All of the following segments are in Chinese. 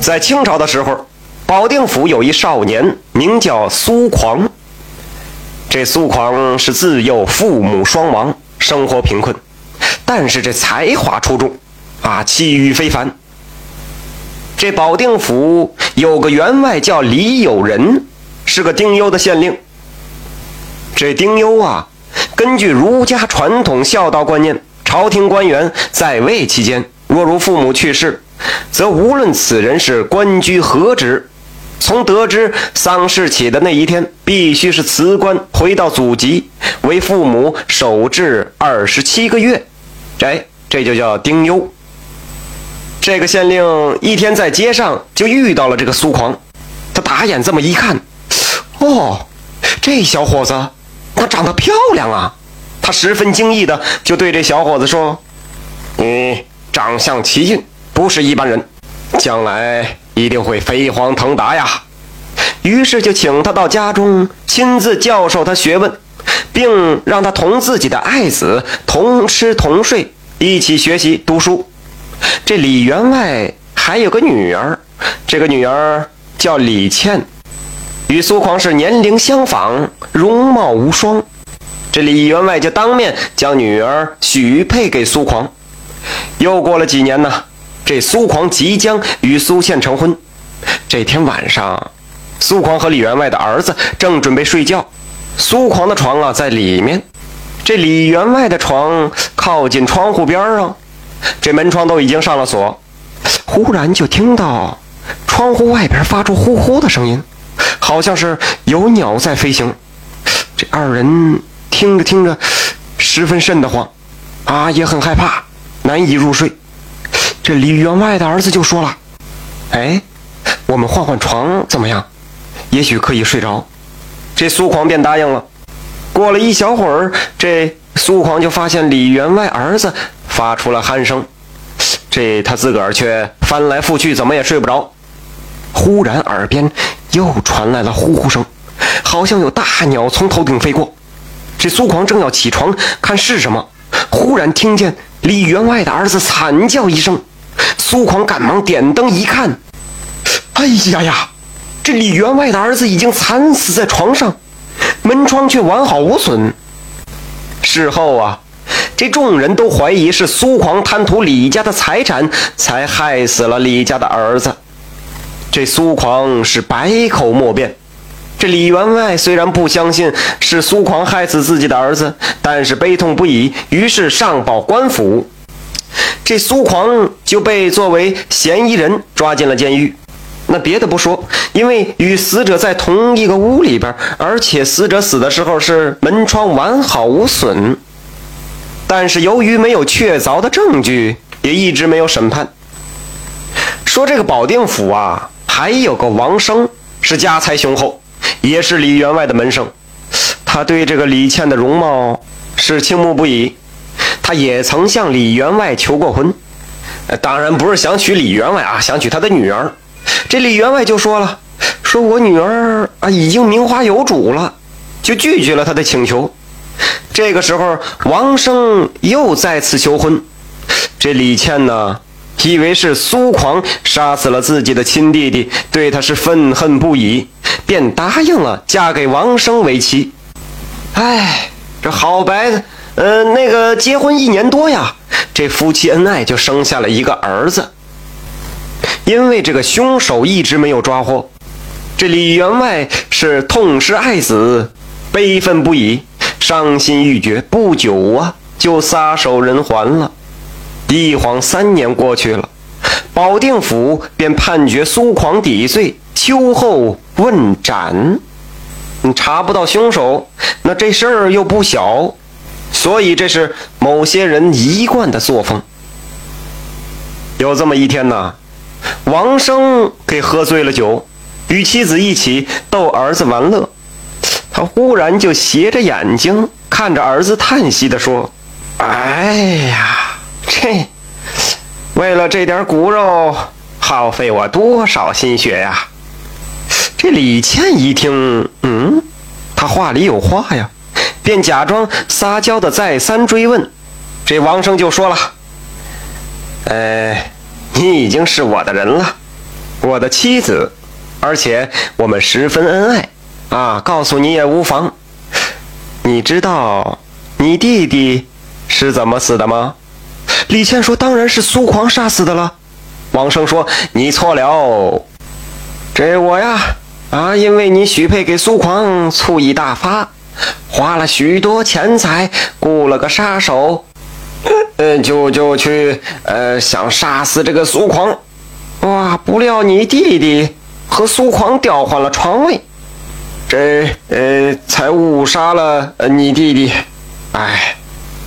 在清朝的时候，保定府有一少年名叫苏狂。这苏狂是自幼父母双亡，生活贫困，但是这才华出众，啊，气宇非凡。这保定府有个员外叫李友仁，是个丁忧的县令。这丁忧啊，根据儒家传统孝道观念，朝廷官员在位期间，若如父母去世，则无论此人是官居何职，从得知丧事起的那一天，必须是辞官回到祖籍，为父母守制二十七个月。哎，这就叫丁忧。这个县令一天在街上就遇到了这个苏狂，他打眼这么一看，哦，这小伙子，他长得漂亮啊！他十分惊异的就对这小伙子说：“你长相奇俊，不是一般人，将来一定会飞黄腾达呀！”于是就请他到家中亲自教授他学问，并让他同自己的爱子同吃同睡，一起学习读书。这李员外还有个女儿，这个女儿叫李倩，与苏狂是年龄相仿，容貌无双。这李员外就当面将女儿许配给苏狂。又过了几年呢，这苏狂即将与苏倩成婚。这天晚上，苏狂和李员外的儿子正准备睡觉，苏狂的床啊在里面，这李员外的床靠近窗户边上。这门窗都已经上了锁，忽然就听到窗户外边发出呼呼的声音，好像是有鸟在飞行。这二人听着听着，十分瘆得慌，啊，也很害怕，难以入睡。这李员外的儿子就说了：“哎，我们换换床怎么样？也许可以睡着。”这苏狂便答应了。过了一小会儿，这苏狂就发现李员外儿子。发出了鼾声，这他自个儿却翻来覆去，怎么也睡不着。忽然耳边又传来了呼呼声，好像有大鸟从头顶飞过。这苏狂正要起床看是什么，忽然听见李员外的儿子惨叫一声。苏狂赶忙点灯一看，哎呀呀，这李员外的儿子已经惨死在床上，门窗却完好无损。事后啊。这众人都怀疑是苏狂贪图李家的财产，才害死了李家的儿子。这苏狂是百口莫辩。这李员外虽然不相信是苏狂害死自己的儿子，但是悲痛不已，于是上报官府。这苏狂就被作为嫌疑人抓进了监狱。那别的不说，因为与死者在同一个屋里边，而且死者死的时候是门窗完好无损。但是由于没有确凿的证据，也一直没有审判。说这个保定府啊，还有个王生，是家财雄厚，也是李员外的门生。他对这个李倩的容貌是倾慕不已，他也曾向李员外求过婚，当然不是想娶李员外啊，想娶他的女儿。这李员外就说了，说我女儿啊已经名花有主了，就拒绝了他的请求。这个时候，王生又再次求婚。这李倩呢，以为是苏狂杀死了自己的亲弟弟，对他是愤恨不已，便答应了嫁给王生为妻。哎，这好白，呃，那个结婚一年多呀，这夫妻恩爱就生下了一个儿子。因为这个凶手一直没有抓获，这李员外是痛失爱子，悲愤不已。伤心欲绝，不久啊，就撒手人寰了。一晃三年过去了，保定府便判决苏狂抵罪，秋后问斩。你查不到凶手，那这事儿又不小，所以这是某些人一贯的作风。有这么一天呢，王生给喝醉了酒，与妻子一起逗儿子玩乐。他忽然就斜着眼睛看着儿子，叹息地说：“哎呀，这为了这点骨肉，耗费我多少心血呀！”这李倩一听，嗯，他话里有话呀，便假装撒娇的再三追问。这王生就说了：“哎，你已经是我的人了，我的妻子，而且我们十分恩爱。啊，告诉你也无妨。你知道你弟弟是怎么死的吗？李倩说：“当然是苏狂杀死的了。”王生说：“你错了，这我呀，啊，因为你许配给苏狂，醋意大发，花了许多钱财，雇了个杀手，嗯，就就去呃，想杀死这个苏狂。哇，不料你弟弟和苏狂调换了床位，这呃，才误杀了你弟弟。哎，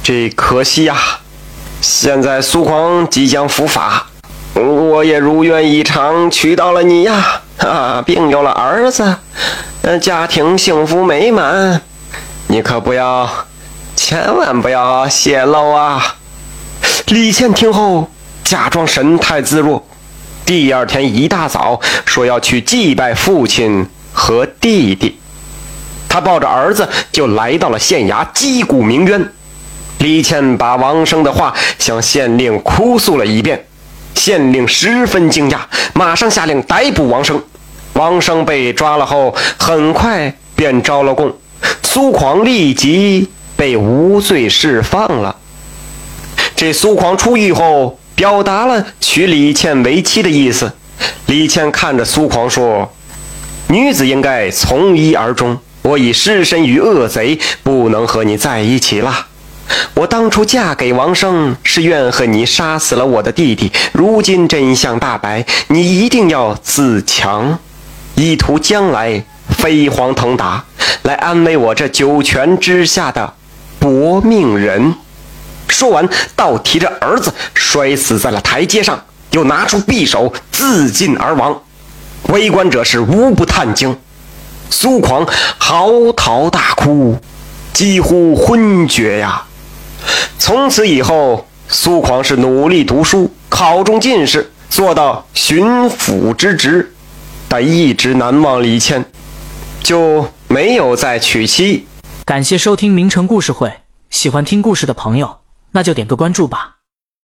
这可惜呀。现在苏狂即将伏法。”我也如愿以偿娶到了你呀，啊，并有了儿子，家庭幸福美满，你可不要，千万不要泄露啊！李倩听后假装神态自若，第二天一大早说要去祭拜父亲和弟弟，他抱着儿子就来到了县衙击鼓鸣冤。李倩把王生的话向县令哭诉了一遍。县令十分惊讶，马上下令逮捕王生。王生被抓了后，很快便招了供。苏狂立即被无罪释放了。这苏狂出狱后，表达了娶李倩为妻的意思。李倩看着苏狂说：“女子应该从一而终，我已失身于恶贼，不能和你在一起了。”我当初嫁给王生是怨恨你杀死了我的弟弟，如今真相大白，你一定要自强，意图将来飞黄腾达，来安慰我这九泉之下的薄命人。说完，倒提着儿子摔死在了台阶上，又拿出匕首自尽而亡。围观者是无不叹惊，苏狂嚎啕大哭，几乎昏厥呀。从此以后，苏狂是努力读书，考中进士，做到巡抚之职，他一直难忘李谦，就没有再娶妻。感谢收听名城故事会，喜欢听故事的朋友，那就点个关注吧。